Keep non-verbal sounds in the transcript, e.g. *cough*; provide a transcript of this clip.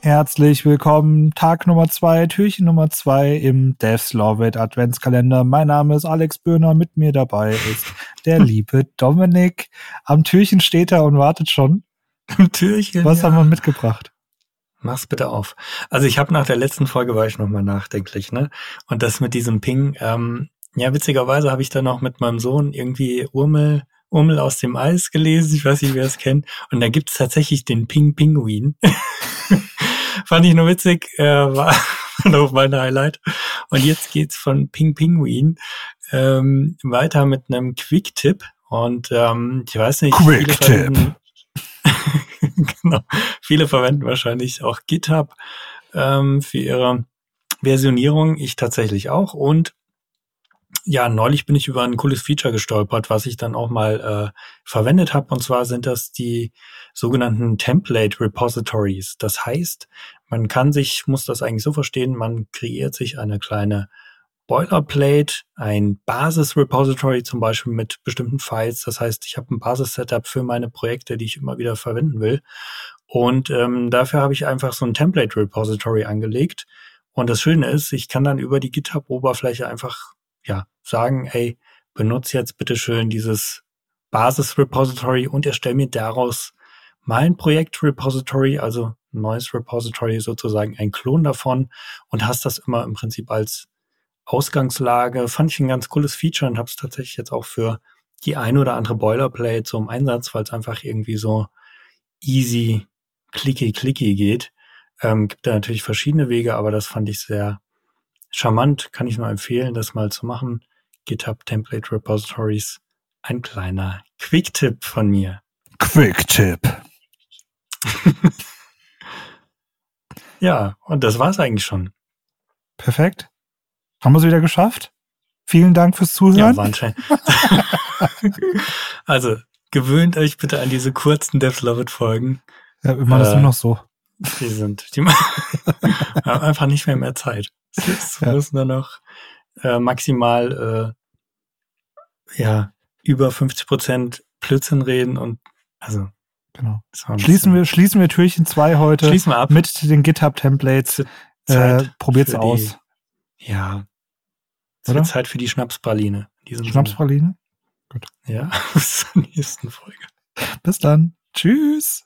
Herzlich willkommen, Tag Nummer zwei, Türchen Nummer zwei im Devs Love It Adventskalender. Mein Name ist Alex Böhner, mit mir dabei ist der *laughs* liebe Dominik. Am Türchen steht er und wartet schon. Am Türchen. Was ja. haben wir mitgebracht? Mach's bitte auf. Also ich habe nach der letzten Folge war ich nochmal nachdenklich, ne? Und das mit diesem Ping, ähm, ja, witzigerweise habe ich dann noch mit meinem Sohn irgendwie Urmel, Urmel aus dem Eis gelesen. Ich weiß nicht, wer es kennt. Und da gibt's tatsächlich den Ping-Pinguin. *laughs* Fand ich nur witzig, äh, war *laughs* noch mein Highlight. Und jetzt geht's von Ping Pinguin ähm, weiter mit einem Quick-Tipp. Und ähm, ich weiß nicht, Quick-Tipp. *laughs* genau. Viele verwenden wahrscheinlich auch GitHub ähm, für ihre Versionierung. Ich tatsächlich auch. Und ja, neulich bin ich über ein cooles Feature gestolpert, was ich dann auch mal äh, verwendet habe. Und zwar sind das die sogenannten Template Repositories. Das heißt, man kann sich, muss das eigentlich so verstehen, man kreiert sich eine kleine Boilerplate, ein Basis-Repository zum Beispiel mit bestimmten Files. Das heißt, ich habe ein Basis-Setup für meine Projekte, die ich immer wieder verwenden will. Und ähm, dafür habe ich einfach so ein Template-Repository angelegt. Und das Schöne ist, ich kann dann über die GitHub-Oberfläche einfach ja sagen, ey, benutze jetzt bitte schön dieses Basis-Repository und erstelle mir daraus mein Projekt-Repository, also ein neues Repository sozusagen, ein Klon davon und hast das immer im Prinzip als Ausgangslage. Fand ich ein ganz cooles Feature und habe es tatsächlich jetzt auch für die ein oder andere Boilerplate zum Einsatz, weil es einfach irgendwie so easy, clicky, clicky geht. Ähm, gibt da natürlich verschiedene Wege, aber das fand ich sehr charmant. Kann ich nur empfehlen, das mal zu machen. GitHub Template Repositories. Ein kleiner Quick-Tipp von mir. Quick-Tipp. *laughs* ja, und das war's eigentlich schon. Perfekt. Haben wir es wieder geschafft? Vielen Dank fürs Zuhören. Ja, war anscheinend. *laughs* also, gewöhnt euch bitte an diese kurzen Devs Love It Folgen. Ja, wir machen äh, das nur noch so. Die sind, die *laughs* haben einfach nicht mehr mehr Zeit. Es ja. müssen nur noch äh, maximal, äh, ja, über 50 Prozent Blödsinn reden und, also, Genau. Schließen wir, schließen wir Türchen 2 heute schließen wir ab. mit den GitHub-Templates. Äh, probiert's aus. Die, ja. Es wird Zeit für die Schnapspraline. Schnapspraline? Gut. Ja, *laughs* bis zur nächsten Folge. Bis dann. Tschüss.